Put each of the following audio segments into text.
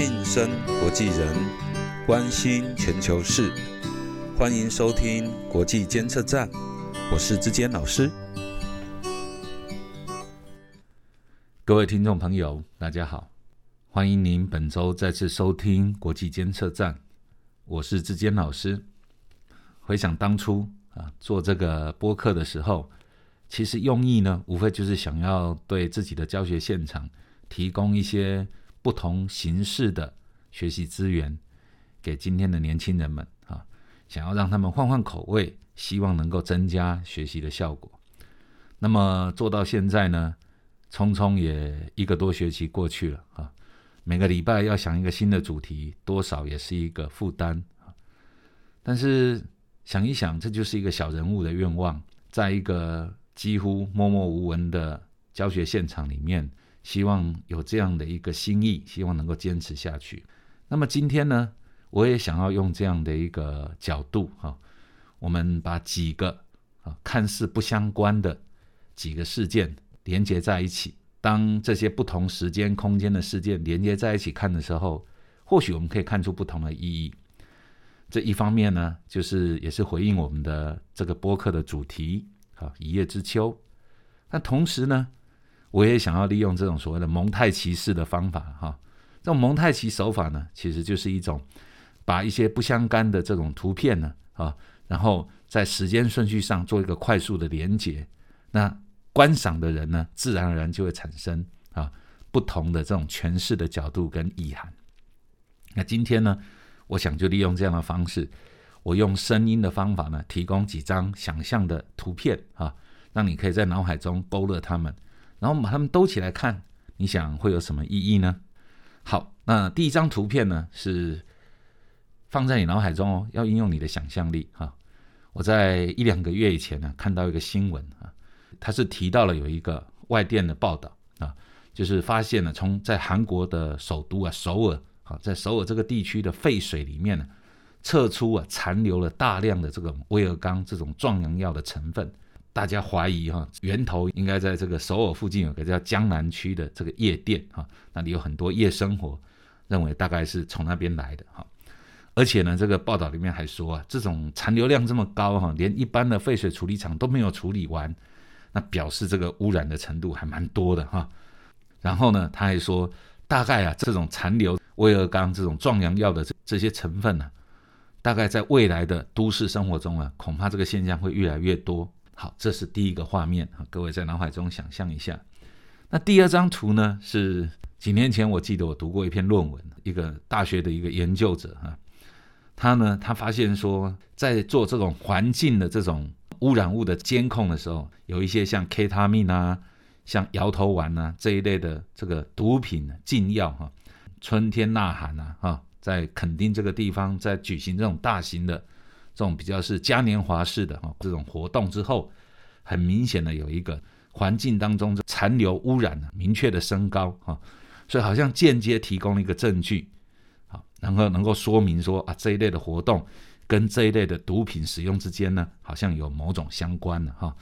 晋升国际人，关心全球事，欢迎收听国际监测站，我是志坚老师。各位听众朋友，大家好，欢迎您本周再次收听国际监测站，我是志坚老师。回想当初啊，做这个播客的时候，其实用意呢，无非就是想要对自己的教学现场提供一些。不同形式的学习资源给今天的年轻人们啊，想要让他们换换口味，希望能够增加学习的效果。那么做到现在呢，匆匆也一个多学期过去了啊，每个礼拜要想一个新的主题，多少也是一个负担啊。但是想一想，这就是一个小人物的愿望，在一个几乎默默无闻的教学现场里面。希望有这样的一个心意，希望能够坚持下去。那么今天呢，我也想要用这样的一个角度哈，我们把几个啊看似不相关的几个事件连接在一起。当这些不同时间空间的事件连接在一起看的时候，或许我们可以看出不同的意义。这一方面呢，就是也是回应我们的这个播客的主题啊，一叶知秋。那同时呢，我也想要利用这种所谓的蒙太奇式的方法，哈，这种蒙太奇手法呢，其实就是一种把一些不相干的这种图片呢，啊，然后在时间顺序上做一个快速的连接，那观赏的人呢，自然而然就会产生啊不同的这种诠释的角度跟意涵。那今天呢，我想就利用这样的方式，我用声音的方法呢，提供几张想象的图片啊，让你可以在脑海中勾勒它们。然后我们把它们兜起来看，你想会有什么意义呢？好，那第一张图片呢是放在你脑海中哦，要应用你的想象力哈。我在一两个月以前呢看到一个新闻啊，它是提到了有一个外电的报道啊，就是发现了从在韩国的首都啊首尔啊，在首尔这个地区的废水里面呢，测出啊残留了大量的这个威尔刚这种壮阳药的成分。大家怀疑哈，源头应该在这个首尔附近有个叫江南区的这个夜店哈，那里有很多夜生活，认为大概是从那边来的哈。而且呢，这个报道里面还说啊，这种残留量这么高哈，连一般的废水处理厂都没有处理完，那表示这个污染的程度还蛮多的哈。然后呢，他还说，大概啊，这种残留威尔刚这种壮阳药的这这些成分呢，大概在未来的都市生活中啊，恐怕这个现象会越来越多。好，这是第一个画面啊，各位在脑海中想象一下。那第二张图呢，是几年前我记得我读过一篇论文，一个大学的一个研究者哈，他呢他发现说，在做这种环境的这种污染物的监控的时候，有一些像 k e t a m i n 啊、像摇头丸啊这一类的这个毒品禁药哈，春天呐喊啊哈，在垦丁这个地方在举行这种大型的。这种比较是嘉年华式的哈，这种活动之后，很明显的有一个环境当中的残留污染明确的升高哈，所以好像间接提供了一个证据，好，然后能够说明说啊这一类的活动跟这一类的毒品使用之间呢，好像有某种相关的哈。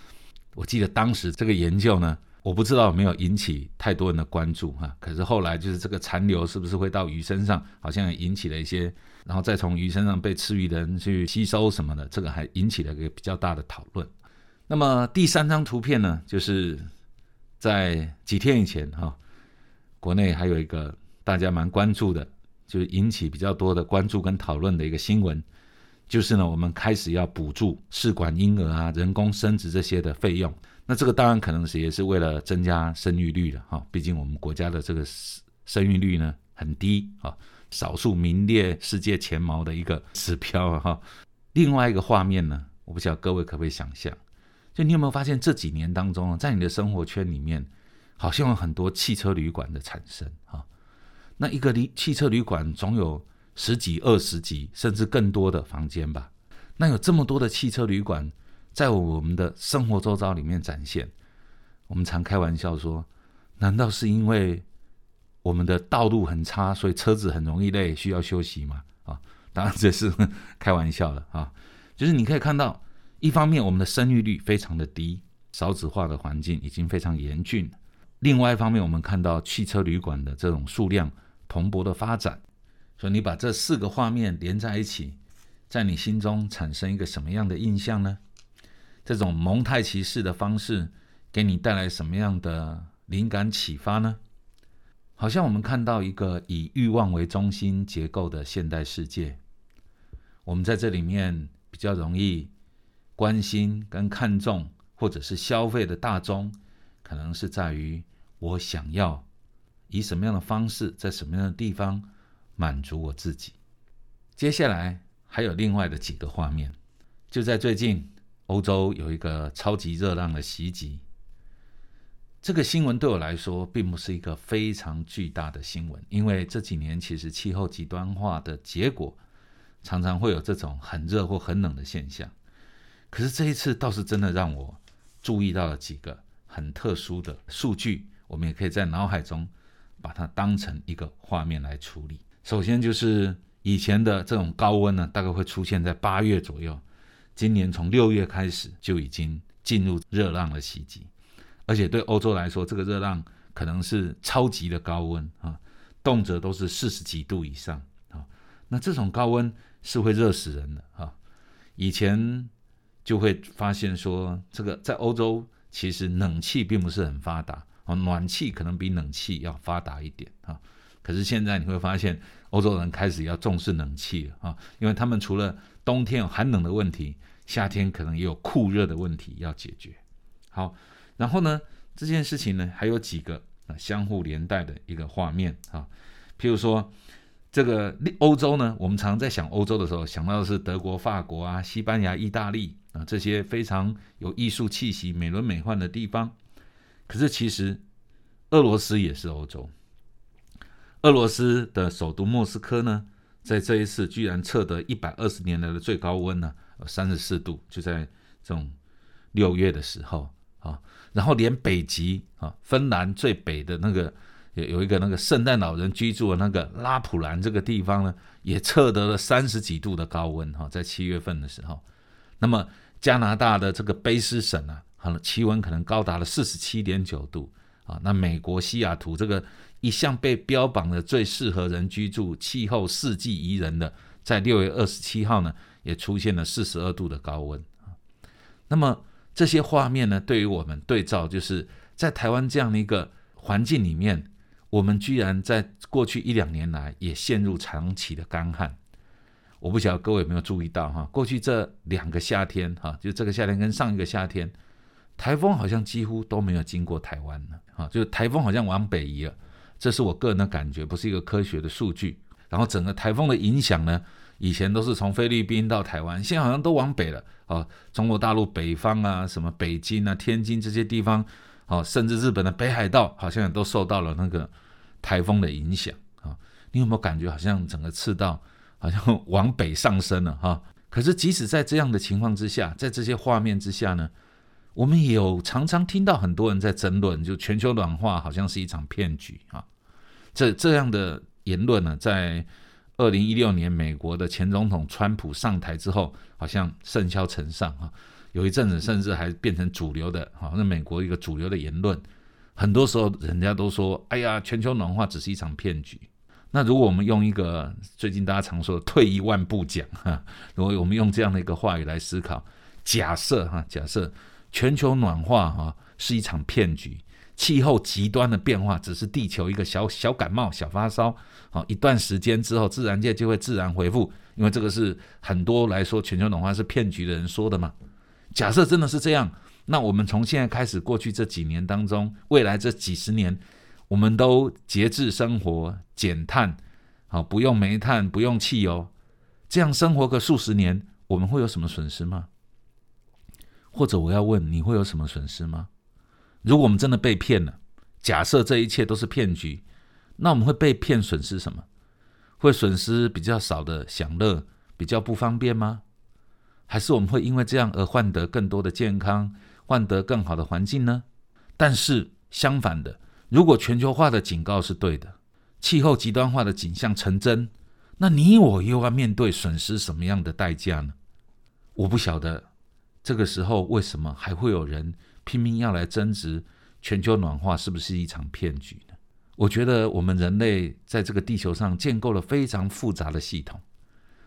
我记得当时这个研究呢。我不知道有没有引起太多人的关注哈，可是后来就是这个残留是不是会到鱼身上，好像引起了一些，然后再从鱼身上被吃鱼的人去吸收什么的，这个还引起了一个比较大的讨论。那么第三张图片呢，就是在几天以前哈，国内还有一个大家蛮关注的，就是引起比较多的关注跟讨论的一个新闻，就是呢我们开始要补助试管婴儿啊、人工生殖这些的费用。那这个当然可能是也是为了增加生育率了哈，毕竟我们国家的这个生育率呢很低啊，少数名列世界前茅的一个指标哈。另外一个画面呢，我不晓得各位可不可以想象，就你有没有发现这几年当中，在你的生活圈里面，好像有很多汽车旅馆的产生啊。那一个旅汽车旅馆总有十几、二十几甚至更多的房间吧？那有这么多的汽车旅馆。在我们的生活周遭里面展现，我们常开玩笑说：难道是因为我们的道路很差，所以车子很容易累，需要休息吗？啊，当然这是开玩笑了啊。就是你可以看到，一方面我们的生育率非常的低，少子化的环境已经非常严峻；另外一方面，我们看到汽车旅馆的这种数量蓬勃的发展，所以你把这四个画面连在一起，在你心中产生一个什么样的印象呢？这种蒙太奇式的方式给你带来什么样的灵感启发呢？好像我们看到一个以欲望为中心结构的现代世界，我们在这里面比较容易关心跟看重，或者是消费的大众，可能是在于我想要以什么样的方式，在什么样的地方。满足我自己。接下来还有另外的几个画面，就在最近，欧洲有一个超级热浪的袭击。这个新闻对我来说并不是一个非常巨大的新闻，因为这几年其实气候极端化的结果常常会有这种很热或很冷的现象。可是这一次倒是真的让我注意到了几个很特殊的数据，我们也可以在脑海中把它当成一个画面来处理。首先就是以前的这种高温呢，大概会出现在八月左右。今年从六月开始就已经进入热浪的袭击，而且对欧洲来说，这个热浪可能是超级的高温啊，动辄都是四十几度以上啊。那这种高温是会热死人的啊。以前就会发现说，这个在欧洲其实冷气并不是很发达啊，暖气可能比冷气要发达一点啊。可是现在你会发现，欧洲人开始要重视冷气了啊，因为他们除了冬天有寒冷的问题，夏天可能也有酷热的问题要解决。好，然后呢，这件事情呢还有几个啊相互连带的一个画面啊，譬如说这个欧洲呢，我们常常在想欧洲的时候，想到的是德国、法国啊、西班牙、意大利啊这些非常有艺术气息、美轮美奂的地方。可是其实俄罗斯也是欧洲。俄罗斯的首都莫斯科呢，在这一次居然测得一百二十年来的最高温呢，三十四度，就在这种六月的时候啊。然后连北极啊，芬兰最北的那个有有一个那个圣诞老人居住的那个拉普兰这个地方呢，也测得了三十几度的高温哈，在七月份的时候。那么加拿大的这个卑诗省啊，好了气温可能高达了四十七点九度啊。那美国西雅图这个。一向被标榜的最适合人居住、气候四季宜人的，在六月二十七号呢，也出现了四十二度的高温那么这些画面呢，对于我们对照，就是在台湾这样的一个环境里面，我们居然在过去一两年来也陷入长期的干旱。我不晓得各位有没有注意到哈，过去这两个夏天哈，就这个夏天跟上一个夏天，台风好像几乎都没有经过台湾了啊，就是台风好像往北移了。这是我个人的感觉，不是一个科学的数据。然后整个台风的影响呢，以前都是从菲律宾到台湾，现在好像都往北了啊。中国大陆北方啊，什么北京啊、天津这些地方，哦，甚至日本的北海道，好像也都受到了那个台风的影响啊。你有没有感觉好像整个赤道好像往北上升了哈？可是即使在这样的情况之下，在这些画面之下呢？我们有常常听到很多人在争论，就全球暖化好像是一场骗局啊。这这样的言论呢，在二零一六年美国的前总统川普上台之后，好像甚嚣尘上啊。有一阵子甚至还变成主流的，好，那美国一个主流的言论。很多时候人家都说：“哎呀，全球暖化只是一场骗局。”那如果我们用一个最近大家常说的“退一万步讲”哈，如果我们用这样的一个话语来思考，假设哈，假设。全球暖化哈是一场骗局，气候极端的变化只是地球一个小小感冒、小发烧，好一段时间之后，自然界就会自然恢复。因为这个是很多来说全球暖化是骗局的人说的嘛。假设真的是这样，那我们从现在开始，过去这几年当中，未来这几十年，我们都节制生活、减碳，好不用煤炭、不用汽油，这样生活个数十年，我们会有什么损失吗？或者我要问你会有什么损失吗？如果我们真的被骗了，假设这一切都是骗局，那我们会被骗损失什么？会损失比较少的享乐，比较不方便吗？还是我们会因为这样而换得更多的健康，换得更好的环境呢？但是相反的，如果全球化的警告是对的，气候极端化的景象成真，那你我又要面对损失什么样的代价呢？我不晓得。这个时候，为什么还会有人拼命要来争执全球暖化是不是一场骗局呢？我觉得我们人类在这个地球上建构了非常复杂的系统，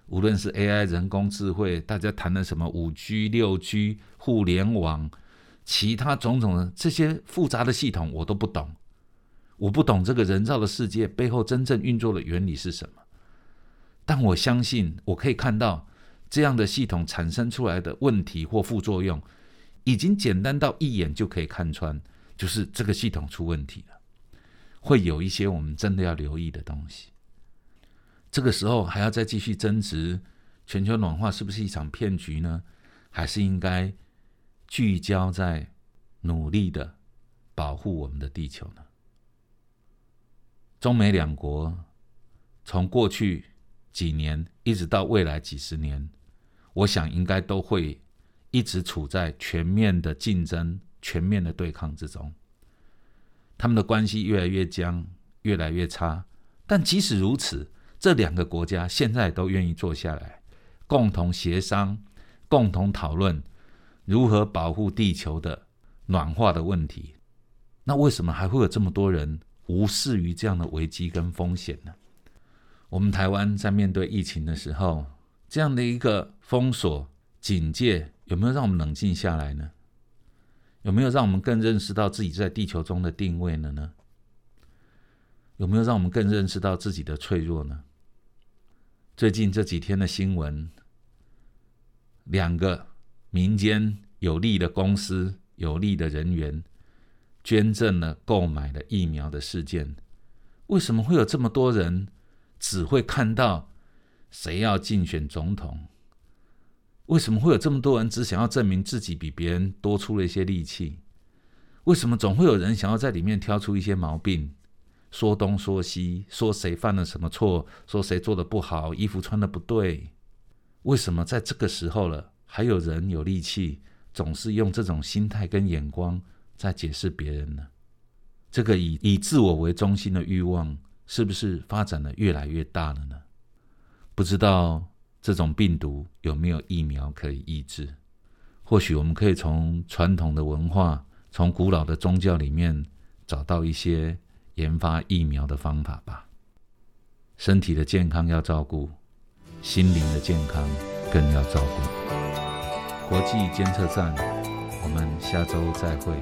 无论是 AI 人工智慧，大家谈的什么五 G、六 G、互联网，其他种种的这些复杂的系统，我都不懂。我不懂这个人造的世界背后真正运作的原理是什么，但我相信我可以看到这样的系统产生出来的问题或副作用，已经简单到一眼就可以看穿，就是这个系统出问题了。会有一些我们真的要留意的东西。这个时候还要再继续争执全球暖化是不是一场骗局呢？还是应该聚焦在努力的保护我们的地球呢？中美两国从过去几年一直到未来几十年，我想应该都会一直处在全面的竞争、全面的对抗之中。他们的关系越来越僵，越来越差。但即使如此，这两个国家现在都愿意坐下来，共同协商、共同讨论如何保护地球的暖化的问题。那为什么还会有这么多人无视于这样的危机跟风险呢？我们台湾在面对疫情的时候，这样的一个封锁、警戒，有没有让我们冷静下来呢？有没有让我们更认识到自己在地球中的定位了呢？有没有让我们更认识到自己的脆弱呢？最近这几天的新闻，两个民间有利的公司、有利的人员捐赠了、购买了疫苗的事件，为什么会有这么多人只会看到谁要竞选总统？为什么会有这么多人只想要证明自己比别人多出了一些力气？为什么总会有人想要在里面挑出一些毛病，说东说西，说谁犯了什么错，说谁做的不好，衣服穿的不对？为什么在这个时候了，还有人有力气，总是用这种心态跟眼光在解释别人呢？这个以以自我为中心的欲望，是不是发展的越来越大了呢？不知道。这种病毒有没有疫苗可以抑制？或许我们可以从传统的文化、从古老的宗教里面找到一些研发疫苗的方法吧。身体的健康要照顾，心灵的健康更要照顾。国际监测站，我们下周再会。